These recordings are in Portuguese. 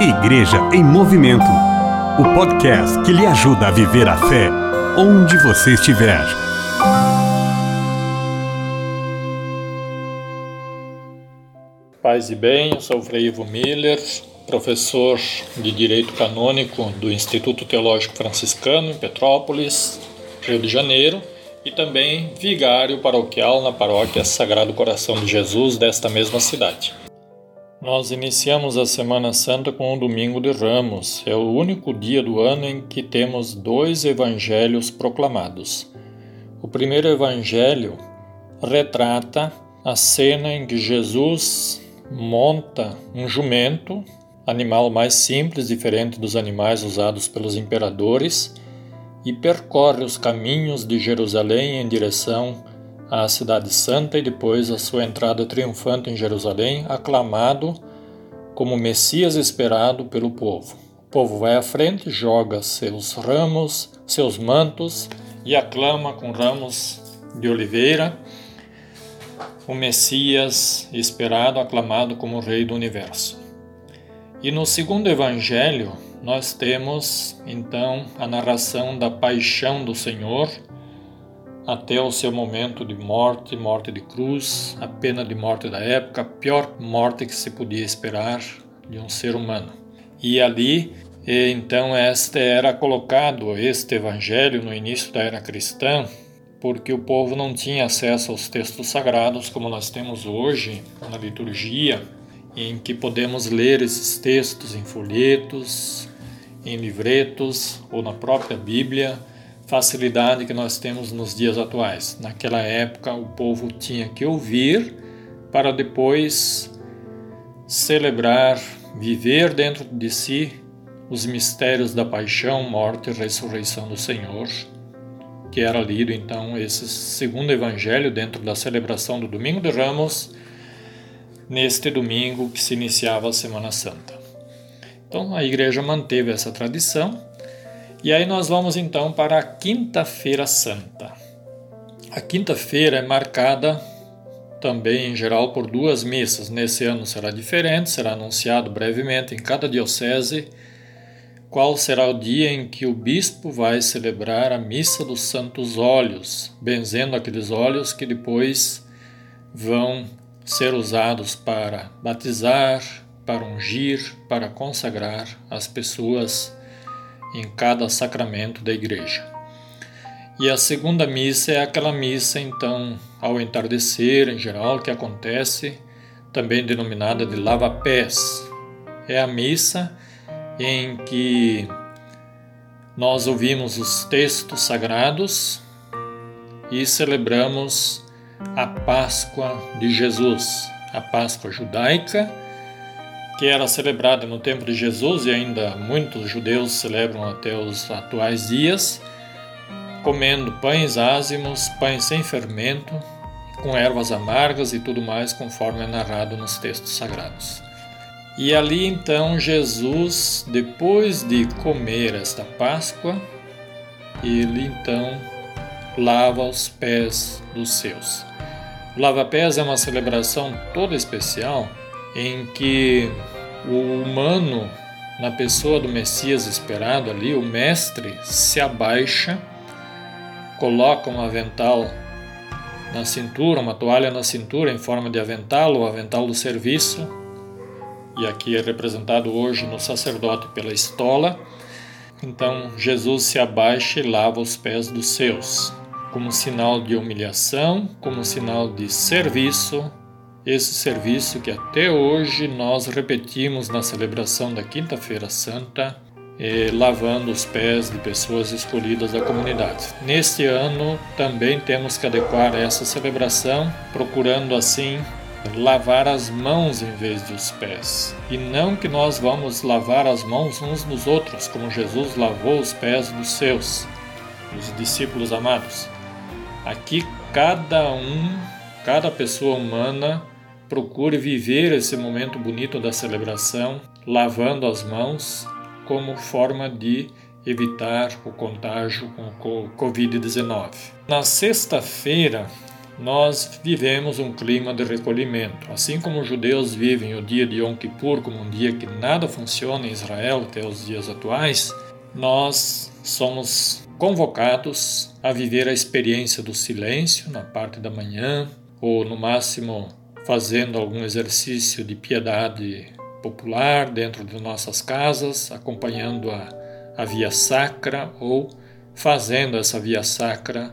Igreja em Movimento o podcast que lhe ajuda a viver a fé onde você estiver. Paz e bem, eu sou o Frei Ivo Miller, professor de Direito Canônico do Instituto Teológico Franciscano em Petrópolis, Rio de Janeiro, e também vigário paroquial na paróquia Sagrado Coração de Jesus desta mesma cidade. Nós iniciamos a Semana Santa com o Domingo de Ramos. É o único dia do ano em que temos dois evangelhos proclamados. O primeiro evangelho retrata a cena em que Jesus monta um jumento, animal mais simples, diferente dos animais usados pelos imperadores, e percorre os caminhos de Jerusalém em direção à Cidade Santa e depois a sua entrada triunfante em Jerusalém, aclamado como Messias esperado pelo povo. O povo vai à frente, joga seus ramos, seus mantos e aclama com ramos de oliveira o Messias esperado, aclamado como Rei do Universo. E no segundo evangelho, nós temos então a narração da paixão do Senhor até o seu momento de morte, morte de cruz, a pena de morte da época, a pior morte que se podia esperar de um ser humano. E ali, então, este era colocado, este evangelho, no início da era cristã, porque o povo não tinha acesso aos textos sagrados como nós temos hoje na liturgia, em que podemos ler esses textos em folhetos, em livretos ou na própria Bíblia facilidade que nós temos nos dias atuais. Naquela época, o povo tinha que ouvir para depois celebrar, viver dentro de si os mistérios da paixão, morte e ressurreição do Senhor, que era lido então esse segundo evangelho dentro da celebração do Domingo de Ramos, neste domingo que se iniciava a Semana Santa. Então a igreja manteve essa tradição e aí nós vamos então para a Quinta-feira Santa. A quinta-feira é marcada também em geral por duas missas. Nesse ano será diferente, será anunciado brevemente em cada diocese qual será o dia em que o bispo vai celebrar a missa dos santos óleos, benzendo aqueles óleos que depois vão ser usados para batizar, para ungir, para consagrar as pessoas em cada sacramento da igreja. E a segunda missa é aquela missa, então, ao entardecer, em geral, que acontece, também denominada de lava-pés. É a missa em que nós ouvimos os textos sagrados e celebramos a Páscoa de Jesus, a Páscoa judaica que era celebrada no tempo de Jesus e ainda muitos judeus celebram até os atuais dias, comendo pães ázimos, pães sem fermento, com ervas amargas e tudo mais, conforme é narrado nos textos sagrados. E ali então Jesus, depois de comer esta Páscoa, ele então lava os pés dos seus. O lava-pés é uma celebração toda especial em que o humano, na pessoa do Messias esperado ali, o Mestre se abaixa, coloca um avental na cintura, uma toalha na cintura em forma de avental, o avental do serviço, e aqui é representado hoje no sacerdote pela estola. Então Jesus se abaixa e lava os pés dos seus, como sinal de humilhação, como sinal de serviço esse serviço que até hoje nós repetimos na celebração da Quinta-feira Santa, eh, lavando os pés de pessoas escolhidas da comunidade. Neste ano também temos que adequar essa celebração, procurando assim lavar as mãos em vez dos pés. E não que nós vamos lavar as mãos uns nos outros, como Jesus lavou os pés dos seus, dos discípulos amados. Aqui cada um, cada pessoa humana procure viver esse momento bonito da celebração lavando as mãos como forma de evitar o contágio com o Covid-19. Na sexta-feira, nós vivemos um clima de recolhimento. Assim como os judeus vivem o dia de Yom Kippur como um dia que nada funciona em Israel até os dias atuais, nós somos convocados a viver a experiência do silêncio na parte da manhã, ou no máximo fazendo algum exercício de piedade popular dentro de nossas casas, acompanhando a, a via sacra ou fazendo essa via sacra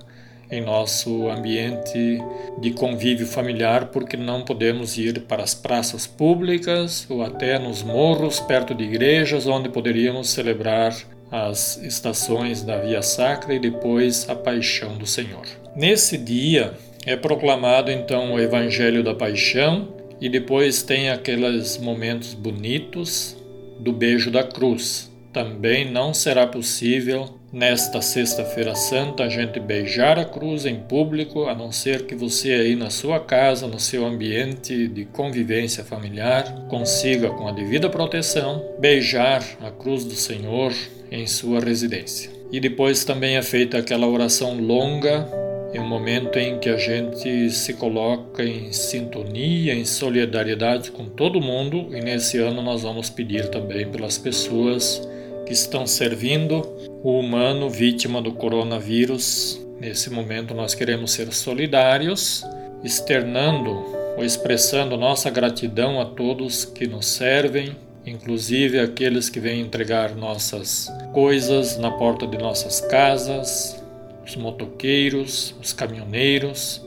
em nosso ambiente de convívio familiar, porque não podemos ir para as praças públicas ou até nos morros perto de igrejas onde poderíamos celebrar as estações da Via Sacra e depois a Paixão do Senhor. Nesse dia é proclamado então o Evangelho da Paixão e depois tem aqueles momentos bonitos do beijo da cruz. Também não será possível nesta Sexta-feira Santa a gente beijar a cruz em público, a não ser que você aí na sua casa, no seu ambiente de convivência familiar, consiga com a devida proteção beijar a cruz do Senhor em sua residência. E depois também é feita aquela oração longa, em um momento em que a gente se coloca em sintonia, em solidariedade com todo mundo, e nesse ano nós vamos pedir também pelas pessoas que estão servindo o humano vítima do coronavírus. Nesse momento nós queremos ser solidários, externando ou expressando nossa gratidão a todos que nos servem, inclusive aqueles que vêm entregar nossas coisas na porta de nossas casas, os motoqueiros, os caminhoneiros.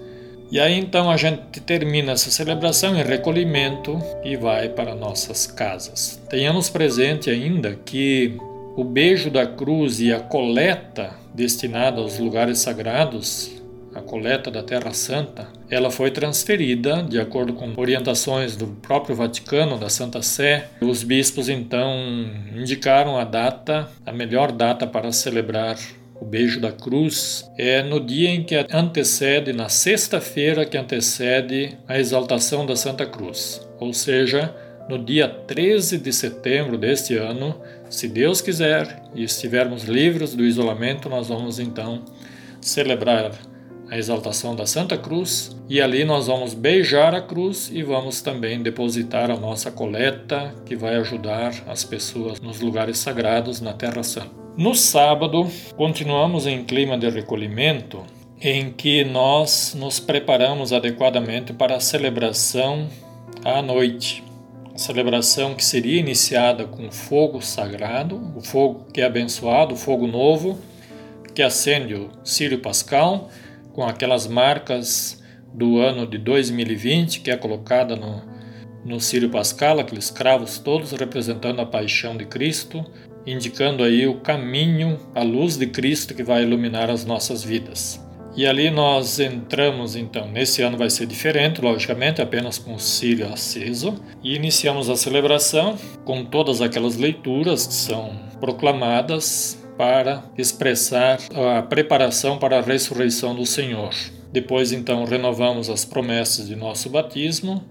E aí então a gente termina essa celebração em recolhimento e vai para nossas casas. Tenhamos presente ainda que o beijo da cruz e a coleta destinada aos lugares sagrados a coleta da Terra Santa, ela foi transferida, de acordo com orientações do próprio Vaticano, da Santa Sé. Os bispos então indicaram a data, a melhor data para celebrar o beijo da cruz, é no dia em que antecede, na sexta-feira que antecede a exaltação da Santa Cruz, ou seja, no dia 13 de setembro deste ano, se Deus quiser e estivermos livres do isolamento, nós vamos então celebrar a exaltação da Santa Cruz e ali nós vamos beijar a cruz e vamos também depositar a nossa coleta que vai ajudar as pessoas nos lugares sagrados na Terra Santa. No sábado, continuamos em clima de recolhimento em que nós nos preparamos adequadamente para a celebração à noite. A celebração que seria iniciada com fogo sagrado, o fogo que é abençoado, o fogo novo, que acende o Círio Pascal com aquelas marcas do ano de 2020 que é colocada no, no Círio Pascal, aqueles cravos todos representando a paixão de Cristo, indicando aí o caminho, a luz de Cristo que vai iluminar as nossas vidas. E ali nós entramos então, nesse ano vai ser diferente, logicamente, apenas com o círio aceso, e iniciamos a celebração com todas aquelas leituras que são proclamadas para expressar a preparação para a ressurreição do Senhor. Depois, então, renovamos as promessas de nosso batismo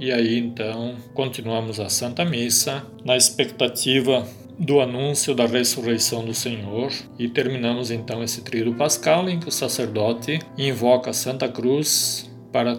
e aí, então, continuamos a Santa Missa na expectativa do anúncio da ressurreição do Senhor e terminamos então esse tríduo pascal em que o sacerdote invoca Santa Cruz para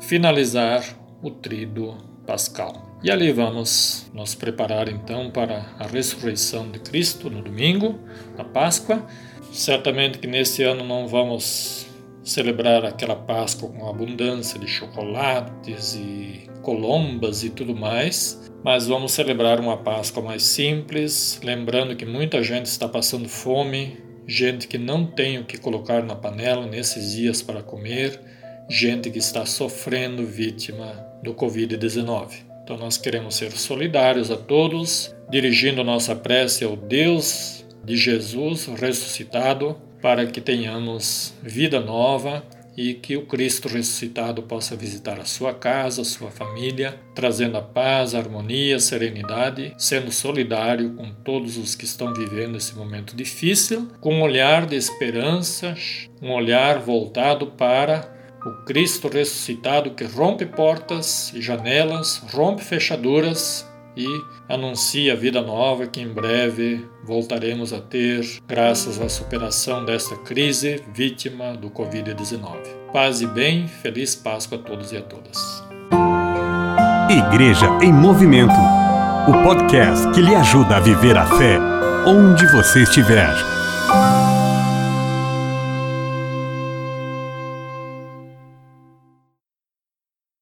finalizar o tríduo pascal. E ali vamos nos preparar então para a ressurreição de Cristo no domingo, na Páscoa. Certamente que nesse ano não vamos celebrar aquela Páscoa com abundância de chocolates e colombas e tudo mais, mas vamos celebrar uma Páscoa mais simples, lembrando que muita gente está passando fome, gente que não tem o que colocar na panela nesses dias para comer, gente que está sofrendo vítima do Covid-19. Então nós queremos ser solidários a todos, dirigindo nossa prece ao Deus de Jesus ressuscitado, para que tenhamos vida nova e que o Cristo ressuscitado possa visitar a sua casa, a sua família, trazendo a paz, a harmonia, a serenidade, sendo solidário com todos os que estão vivendo esse momento difícil, com um olhar de esperança, um olhar voltado para o Cristo ressuscitado que rompe portas e janelas, rompe fechaduras e anuncia a vida nova que em breve voltaremos a ter, graças à superação desta crise vítima do Covid-19. Paz e bem, feliz Páscoa a todos e a todas. Igreja em Movimento o podcast que lhe ajuda a viver a fé onde você estiver.